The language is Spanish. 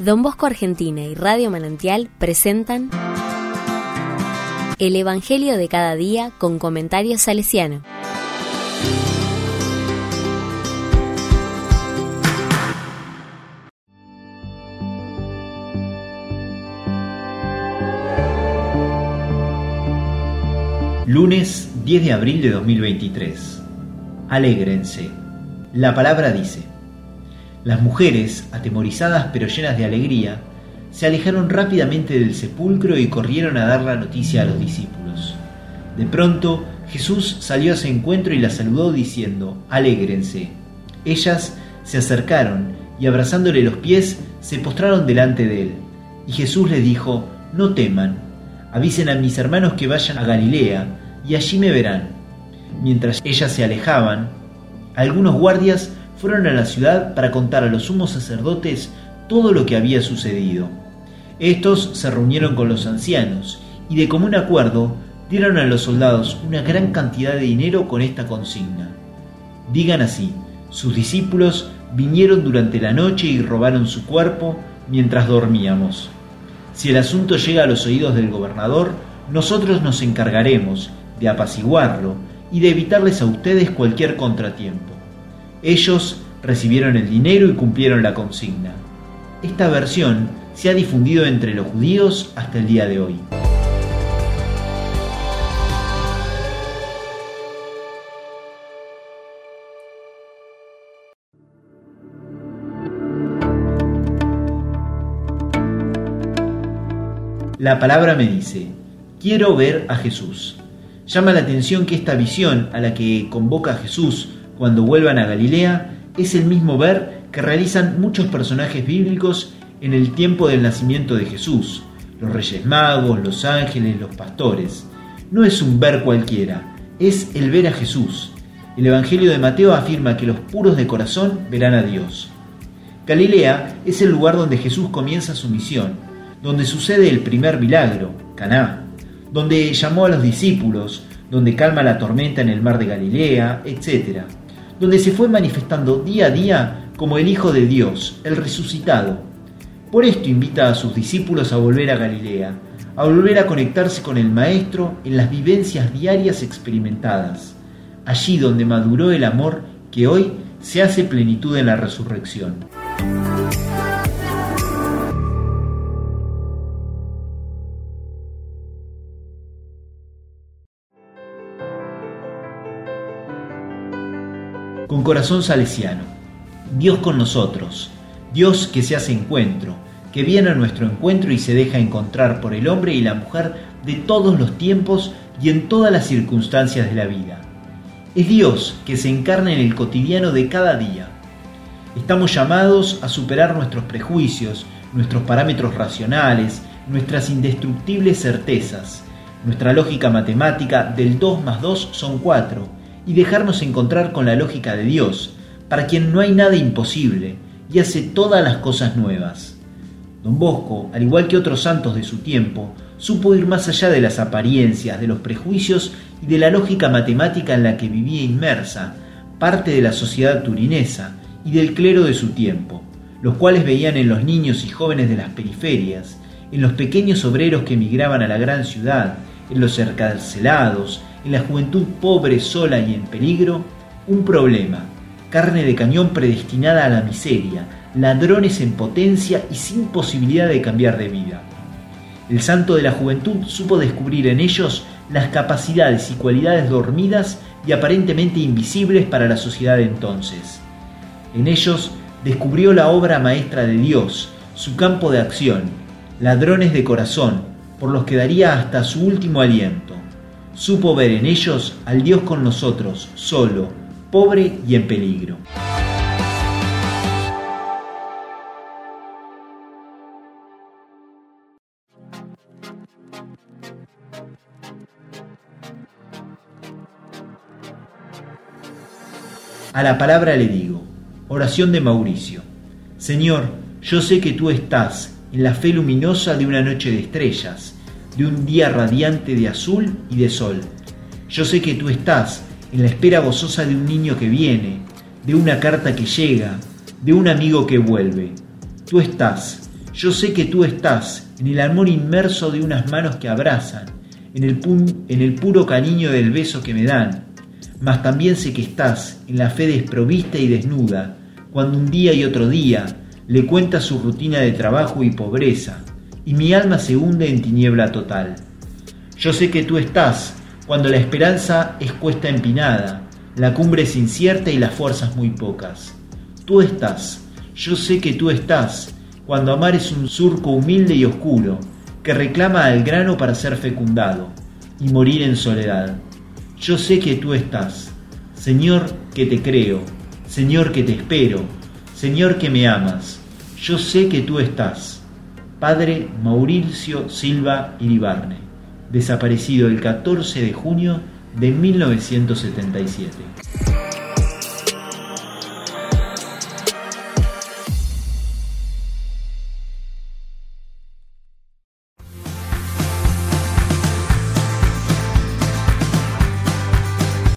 Don Bosco Argentina y Radio Manantial presentan El Evangelio de cada día con comentarios salesiano. Lunes 10 de abril de 2023. Alégrense. La palabra dice, las mujeres, atemorizadas pero llenas de alegría, se alejaron rápidamente del sepulcro y corrieron a dar la noticia a los discípulos. De pronto Jesús salió a su encuentro y las saludó diciendo, Alégrense. Ellas se acercaron y abrazándole los pies se postraron delante de él. Y Jesús les dijo, No teman, avisen a mis hermanos que vayan a Galilea, y allí me verán. Mientras ellas se alejaban, algunos guardias fueron a la ciudad para contar a los sumos sacerdotes todo lo que había sucedido. Estos se reunieron con los ancianos y de común acuerdo dieron a los soldados una gran cantidad de dinero con esta consigna. Digan así, sus discípulos vinieron durante la noche y robaron su cuerpo mientras dormíamos. Si el asunto llega a los oídos del gobernador, nosotros nos encargaremos de apaciguarlo y de evitarles a ustedes cualquier contratiempo. Ellos recibieron el dinero y cumplieron la consigna. Esta versión se ha difundido entre los judíos hasta el día de hoy. La palabra me dice, quiero ver a Jesús. Llama la atención que esta visión a la que convoca Jesús cuando vuelvan a Galilea es el mismo ver que realizan muchos personajes bíblicos en el tiempo del nacimiento de Jesús, los reyes magos, los ángeles, los pastores. No es un ver cualquiera, es el ver a Jesús. El Evangelio de Mateo afirma que los puros de corazón verán a Dios. Galilea es el lugar donde Jesús comienza su misión, donde sucede el primer milagro, Caná, donde llamó a los discípulos, donde calma la tormenta en el mar de Galilea, etc. Donde se fue manifestando día a día como el Hijo de Dios, el resucitado. Por esto invita a sus discípulos a volver a Galilea, a volver a conectarse con el Maestro en las vivencias diarias experimentadas, allí donde maduró el amor que hoy se hace plenitud en la resurrección. Con corazón salesiano. Dios con nosotros, Dios que se hace encuentro, que viene a nuestro encuentro y se deja encontrar por el hombre y la mujer de todos los tiempos y en todas las circunstancias de la vida. Es Dios que se encarna en el cotidiano de cada día. Estamos llamados a superar nuestros prejuicios, nuestros parámetros racionales, nuestras indestructibles certezas, nuestra lógica matemática del 2 más 2 son 4 y dejarnos encontrar con la lógica de Dios, para quien no hay nada imposible y hace todas las cosas nuevas. Don Bosco, al igual que otros santos de su tiempo, supo ir más allá de las apariencias, de los prejuicios y de la lógica matemática en la que vivía inmersa parte de la sociedad turinesa y del clero de su tiempo, los cuales veían en los niños y jóvenes de las periferias, en los pequeños obreros que emigraban a la gran ciudad, en los encarcelados, en la juventud pobre, sola y en peligro, un problema, carne de cañón predestinada a la miseria, ladrones en potencia y sin posibilidad de cambiar de vida. El santo de la juventud supo descubrir en ellos las capacidades y cualidades dormidas y aparentemente invisibles para la sociedad de entonces. En ellos descubrió la obra maestra de Dios, su campo de acción, ladrones de corazón, por los que daría hasta su último aliento supo ver en ellos al Dios con nosotros, solo, pobre y en peligro. A la palabra le digo, oración de Mauricio. Señor, yo sé que tú estás la fe luminosa de una noche de estrellas, de un día radiante de azul y de sol. Yo sé que tú estás en la espera gozosa de un niño que viene, de una carta que llega, de un amigo que vuelve. Tú estás, Yo sé que tú estás en el amor inmerso de unas manos que abrazan, en el, en el puro cariño del beso que me dan, mas también sé que estás en la fe desprovista y desnuda, cuando un día y otro día le cuentas su rutina de trabajo y pobreza, y mi alma se hunde en tiniebla total. Yo sé que tú estás cuando la esperanza es cuesta empinada, la cumbre es incierta y las fuerzas muy pocas. Tú estás, yo sé que tú estás, cuando amar es un surco humilde y oscuro, que reclama al grano para ser fecundado y morir en soledad. Yo sé que tú estás, Señor que te creo, Señor que te espero, Señor que me amas. Yo sé que tú estás. Padre Mauricio Silva Iribarne, desaparecido el 14 de junio de 1977.